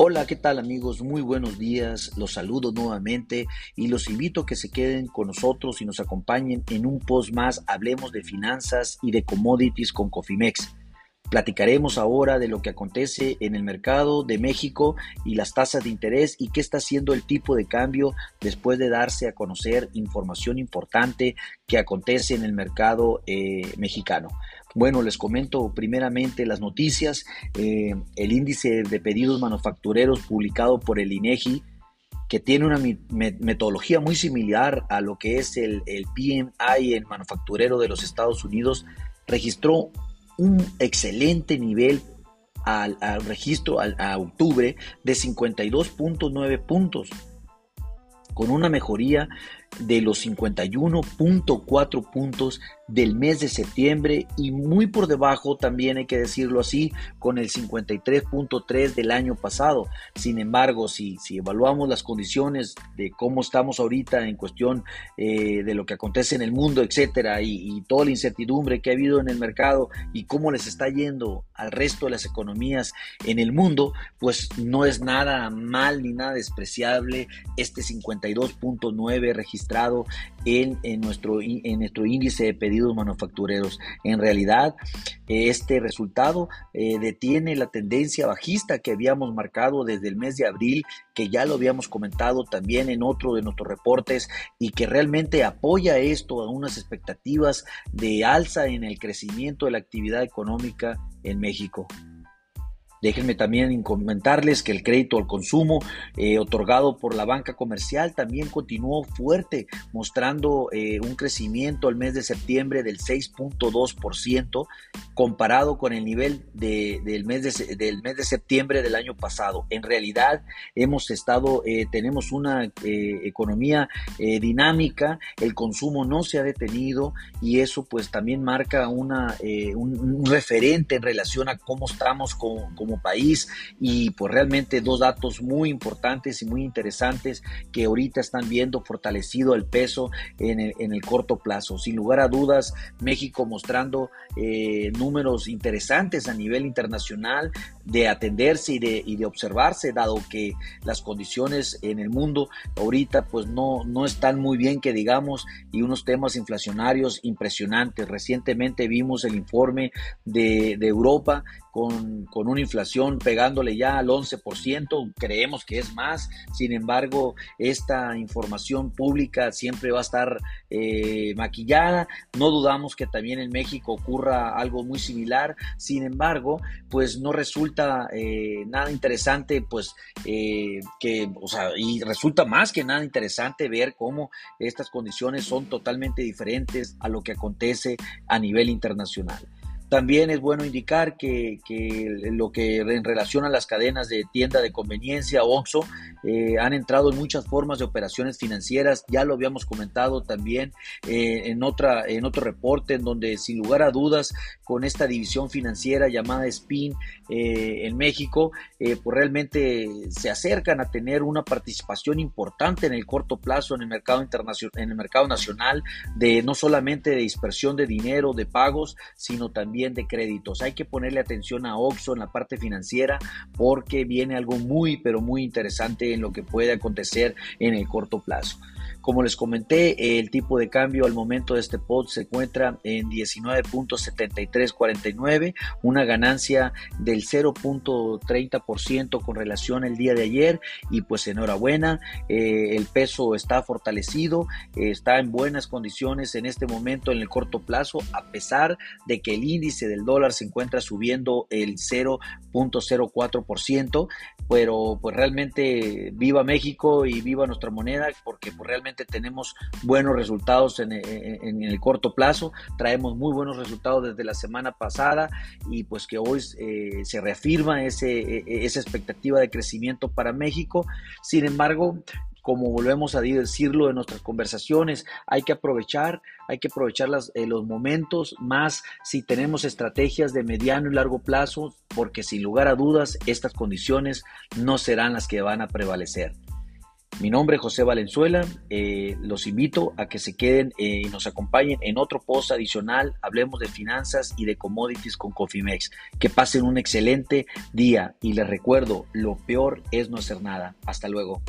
Hola, ¿qué tal amigos? Muy buenos días. Los saludo nuevamente y los invito a que se queden con nosotros y nos acompañen en un post más. Hablemos de finanzas y de commodities con Cofimex. Platicaremos ahora de lo que acontece en el mercado de México y las tasas de interés y qué está haciendo el tipo de cambio después de darse a conocer información importante que acontece en el mercado eh, mexicano. Bueno, les comento primeramente las noticias. Eh, el índice de pedidos manufactureros publicado por el INEGI, que tiene una metodología muy similar a lo que es el, el PMI, el manufacturero de los Estados Unidos, registró un excelente nivel al, registro a octubre de 52.9 puntos, con una mejoría de los 51.4 puntos del mes de septiembre y muy por debajo, también hay que decirlo así, con el 53.3 del año pasado. Sin embargo, si, si evaluamos las condiciones de cómo estamos ahorita en cuestión eh, de lo que acontece en el mundo, etcétera, y, y toda la incertidumbre que ha habido en el mercado y cómo les está yendo al resto de las economías en el mundo, pues no es nada mal ni nada despreciable este 52.9 registrado en, nuestro, en nuestro índice de pedidos manufactureros. En realidad, este resultado eh, detiene la tendencia bajista que habíamos marcado desde el mes de abril, que ya lo habíamos comentado también en otro de nuestros reportes y que realmente apoya esto a unas expectativas de alza en el crecimiento de la actividad económica en México. Déjenme también comentarles que el crédito al consumo eh, otorgado por la banca comercial también continuó fuerte, mostrando eh, un crecimiento al mes de septiembre del 6.2% comparado con el nivel del, mes de, del mes de septiembre del año pasado. En realidad hemos estado, eh, tenemos una economía dinámica, el consumo no se ha detenido y eso pues también marca una, un, referente en relación a cómo estamos con como país y pues realmente dos datos muy importantes y muy interesantes que ahorita están viendo fortalecido el peso en el, corto plazo. Sin lugar a dudas, México mostrando eh, números interesantes a nivel internacional de atenderse y de, y de observarse, dado que las condiciones en el mundo ahorita pues no, no están muy bien que digamos y unos temas inflacionarios impresionantes. Recientemente vimos el informe de, de Europa con, con, una inflación pegándole ya al 11%, creemos que es más, sin embargo, esta información pública siempre va a estar eh, maquillada, no dudamos que también en México ocurra algo muy similar, sin embargo, pues no resulta eh, nada interesante, pues eh, que, o sea, y resulta más que nada interesante ver cómo estas condiciones son totalmente diferentes a lo que acontece a nivel internacional. También es bueno indicar que, lo que en relación a las cadenas de tienda de conveniencia, OXO, eh, han entrado en muchas formas de operaciones financieras. Ya lo habíamos comentado también eh, en, otra, en otro reporte, en donde sin lugar a dudas, con esta división financiera llamada SPIN eh, en México, pues realmente se acercan a tener una participación importante en el corto plazo en el mercado internacional, en el mercado nacional, de no solamente de dispersión de dinero, de pagos, sino también de créditos. Hay que ponerle atención a Oxxo en la parte financiera porque viene algo muy, pero muy interesante en lo que puede acontecer en el corto plazo. Como les comenté, el tipo de cambio al momento de este pod se encuentra en 19.7349, una ganancia del 0.30% con relación al día de ayer y pues enhorabuena, eh, el peso está fortalecido, está en buenas condiciones en este momento en el corto plazo, a pesar de que el índice del dólar se encuentra subiendo el 0.04%, pero pues realmente viva México y viva nuestra moneda porque pues realmente tenemos buenos resultados en, el corto plazo, traemos muy buenos resultados desde la semana pasada y pues que hoy eh, se reafirma ese, e, e, esa expectativa de crecimiento para México. Sin embargo, como volvemos a decirlo en nuestras conversaciones, hay que aprovechar, hay que aprovechar eh, los momentos más si tenemos estrategias de mediano y largo plazo, porque sin lugar a dudas estas condiciones no serán las que van a prevalecer. Mi nombre es José Valenzuela. Eh, los invito a que se queden eh, y nos acompañen en otro post adicional. Hablemos de finanzas y de commodities con Cofimex. Que pasen un excelente día y les recuerdo, lo peor es no hacer nada. Hasta luego.